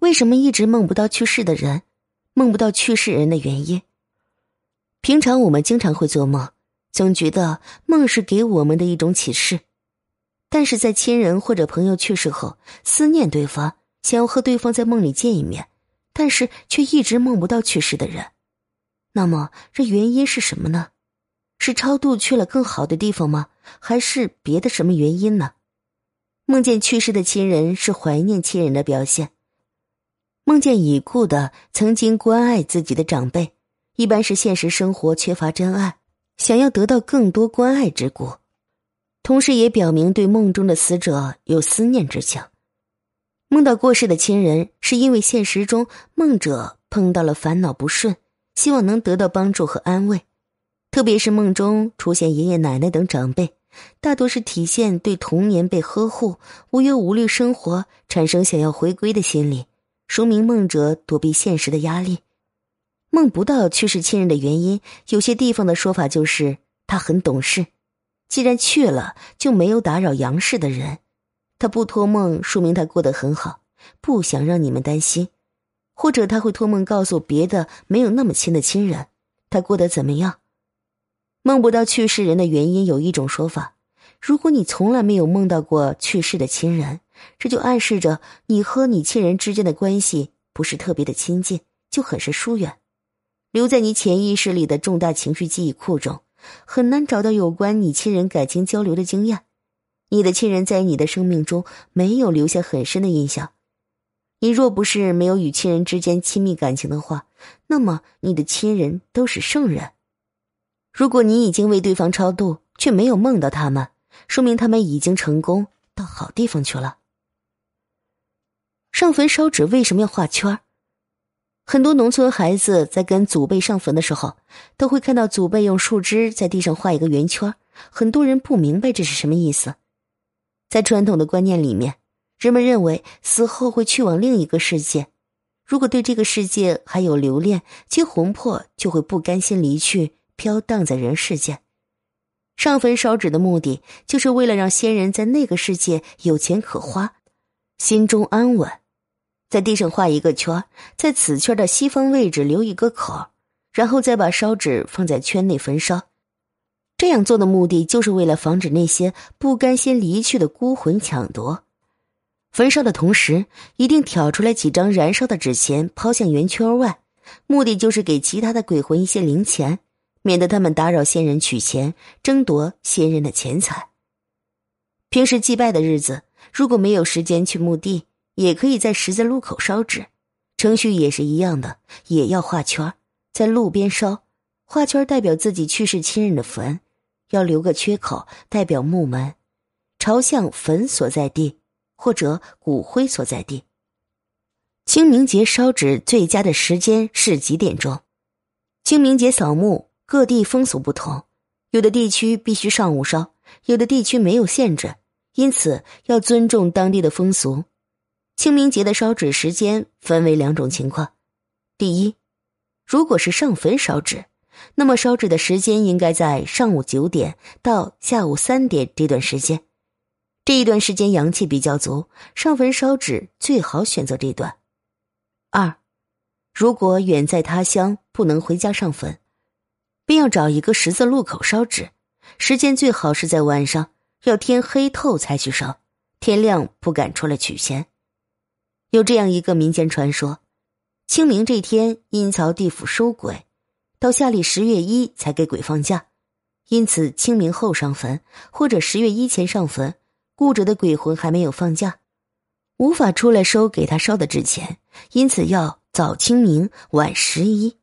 为什么一直梦不到去世的人？梦不到去世人的原因？平常我们经常会做梦，总觉得梦是给我们的一种启示。但是在亲人或者朋友去世后，思念对方，想要和对方在梦里见一面，但是却一直梦不到去世的人，那么这原因是什么呢？是超度去了更好的地方吗？还是别的什么原因呢？梦见去世的亲人是怀念亲人的表现。梦见已故的曾经关爱自己的长辈，一般是现实生活缺乏真爱，想要得到更多关爱之故。同时也表明对梦中的死者有思念之情。梦到过世的亲人，是因为现实中梦者碰到了烦恼不顺，希望能得到帮助和安慰。特别是梦中出现爷爷奶奶等长辈，大多是体现对童年被呵护、无忧无虑生活产生想要回归的心理，说明梦者躲避现实的压力。梦不到去世亲人的原因，有些地方的说法就是他很懂事。既然去了，就没有打扰杨氏的人。他不托梦，说明他过得很好，不想让你们担心。或者他会托梦告诉别的没有那么亲的亲人，他过得怎么样。梦不到去世人的原因，有一种说法：如果你从来没有梦到过去世的亲人，这就暗示着你和你亲人之间的关系不是特别的亲近，就很是疏远，留在你潜意识里的重大情绪记忆库中。很难找到有关你亲人感情交流的经验，你的亲人在你的生命中没有留下很深的印象。你若不是没有与亲人之间亲密感情的话，那么你的亲人都是圣人。如果你已经为对方超度，却没有梦到他们，说明他们已经成功到好地方去了。上坟烧纸为什么要画圈很多农村孩子在跟祖辈上坟的时候，都会看到祖辈用树枝在地上画一个圆圈。很多人不明白这是什么意思。在传统的观念里面，人们认为死后会去往另一个世界，如果对这个世界还有留恋，其魂魄就会不甘心离去，飘荡在人世间。上坟烧纸的目的，就是为了让先人在那个世界有钱可花，心中安稳。在地上画一个圈，在此圈的西方位置留一个口，然后再把烧纸放在圈内焚烧。这样做的目的就是为了防止那些不甘心离去的孤魂抢夺。焚烧的同时，一定挑出来几张燃烧的纸钱抛向圆圈外，目的就是给其他的鬼魂一些零钱，免得他们打扰先人取钱，争夺先人的钱财。平时祭拜的日子，如果没有时间去墓地。也可以在十字路口烧纸，程序也是一样的，也要画圈，在路边烧，画圈代表自己去世亲人的坟，要留个缺口，代表墓门，朝向坟所在地或者骨灰所在地。清明节烧纸最佳的时间是几点钟？清明节扫墓各地风俗不同，有的地区必须上午烧，有的地区没有限制，因此要尊重当地的风俗。清明节的烧纸时间分为两种情况：第一，如果是上坟烧纸，那么烧纸的时间应该在上午九点到下午三点这段时间，这一段时间阳气比较足，上坟烧纸最好选择这段。二，如果远在他乡不能回家上坟，便要找一个十字路口烧纸，时间最好是在晚上，要天黑透才去烧，天亮不敢出来取钱。有这样一个民间传说：清明这天，阴曹地府收鬼，到下历十月一才给鬼放假，因此清明后上坟，或者十月一前上坟，故者的鬼魂还没有放假，无法出来收给他烧的纸钱，因此要早清明晚十一。